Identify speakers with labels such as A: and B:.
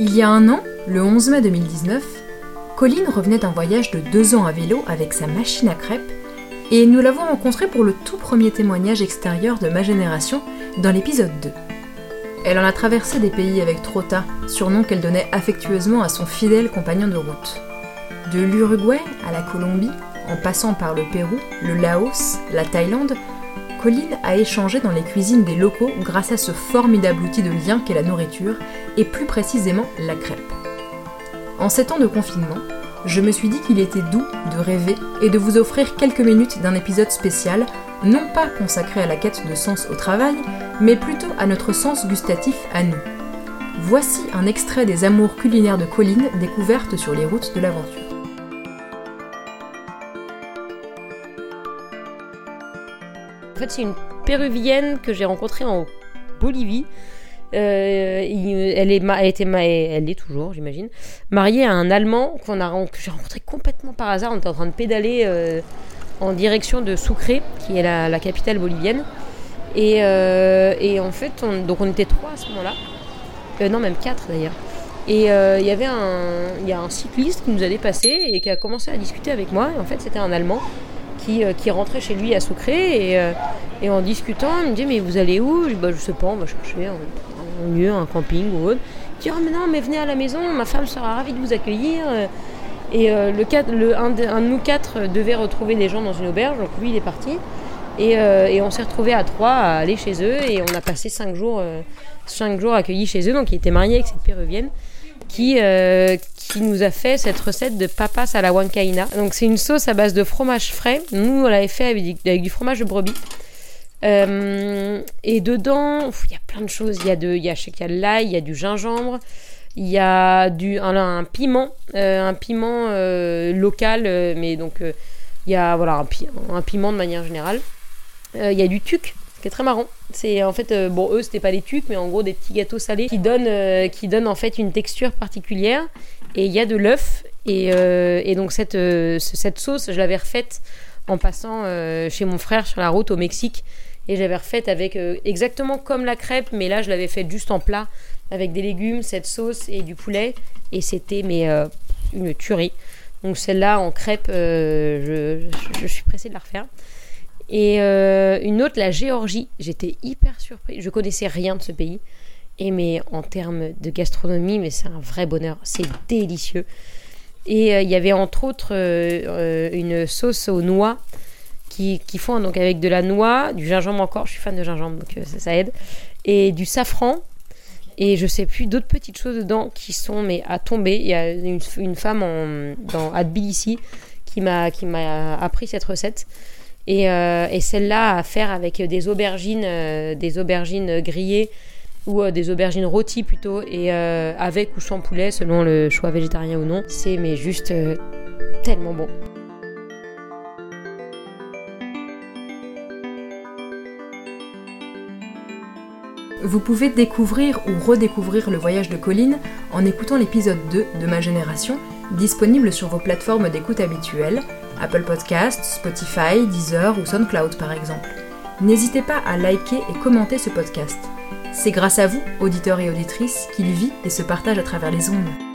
A: Il y a un an, le 11 mai 2019, Colline revenait d'un voyage de deux ans à vélo avec sa machine à crêpes et nous l'avons rencontrée pour le tout premier témoignage extérieur de ma génération dans l'épisode 2. Elle en a traversé des pays avec Trota, surnom qu'elle donnait affectueusement à son fidèle compagnon de route. De l'Uruguay à la Colombie, en passant par le Pérou, le Laos, la Thaïlande, Colline a échangé dans les cuisines des locaux grâce à ce formidable outil de lien qu'est la nourriture, et plus précisément la crêpe. En ces temps de confinement, je me suis dit qu'il était doux de rêver et de vous offrir quelques minutes d'un épisode spécial, non pas consacré à la quête de sens au travail, mais plutôt à notre sens gustatif à nous. Voici un extrait des amours culinaires de Colline découvertes sur les routes de l'aventure.
B: En fait, c'est une péruvienne que j'ai rencontrée en Bolivie. Euh, elle, est, elle, était, elle est toujours, j'imagine, mariée à un Allemand qu'on a, que j'ai rencontré complètement par hasard. On était en train de pédaler euh, en direction de Sucre, qui est la, capitale bolivienne. Et, euh, et, en fait, on, donc on était trois à ce moment-là. non, même quatre d'ailleurs. Et il y avait un, y a un cycliste qui nous a dépassé et qui a commencé à discuter avec moi. Et en fait, c'était un Allemand euh, qui, rentrait chez lui à Sucre et, euh, et, en discutant, il me dit mais vous allez où? Je dis bah sais pas, on va chercher un, lieu, un camping ou autre. Il dit oh mais non mais venez à la maison, ma femme sera ravie de vous accueillir. Et euh, le, le un, de, nous quatre devait retrouver des gens dans une auberge, donc lui il est parti. Et, et on s'est retrouvés à trois à aller chez eux et on a passé cinq jours, cinq jours accueillis chez eux. Donc il était marié avec cette péruvienne qui, euh, qui nous a fait cette recette de papas à la huancaïna. Donc c'est une sauce à base de fromage frais. Nous, on l'avait fait avec, du fromage de brebis. Euh, et dedans, il y a plein de choses. Il y a de, il y a, je de l'ail, il y a du gingembre, il y a du, un, piment, un piment euh, local, mais donc il y a voilà un, un, piment de manière générale. il y a du tuc qui est très marrant. C'est en fait, euh, bon, eux, c'était pas des tucs, mais en gros des petits gâteaux salés qui donnent, euh, qui donnent en fait une texture particulière. Et il y a de l'œuf. Et, euh, et, donc, cette, cette sauce, je l'avais refaite en passant chez mon frère sur la route au Mexique. Et j'avais refaite avec exactement comme la crêpe, mais là, je l'avais faite juste en plat avec des légumes, cette sauce et du poulet. Et c'était mais une tuerie. Donc, celle-là en crêpe, je, je suis pressée de la refaire. Et euh, une autre, la Géorgie. J'étais hyper surprise. Je connaissais rien de ce pays. Et mais en termes de gastronomie, mais c'est un vrai bonheur. C'est délicieux. Et euh, il y avait entre autres euh, une sauce aux noix qui, qui, font donc avec de la noix, du gingembre encore. Je suis fan de gingembre, donc ça, aide. Et du safran. Et je sais plus d'autres petites choses dedans qui sont mais à tomber. Il y a une, femme dans, à Tbilissi qui m'a qui m'a appris cette recette. Euh, et, celle-là à faire avec des aubergines, euh, des aubergines grillées ou euh, des aubergines rôties plutôt, et avec ou sans poulet selon le choix végétarien ou non. C'est mais juste tellement bon.
A: Vous pouvez découvrir ou redécouvrir le voyage de Colline en écoutant l'épisode 2 de Ma Génération, disponible sur vos plateformes d'écoute habituelles, Apple Podcasts, Spotify, Deezer ou SoundCloud par exemple. N'hésitez pas à liker et commenter ce podcast. C'est grâce à vous, auditeurs et auditrices, qu'il vit et se partage à travers les ondes.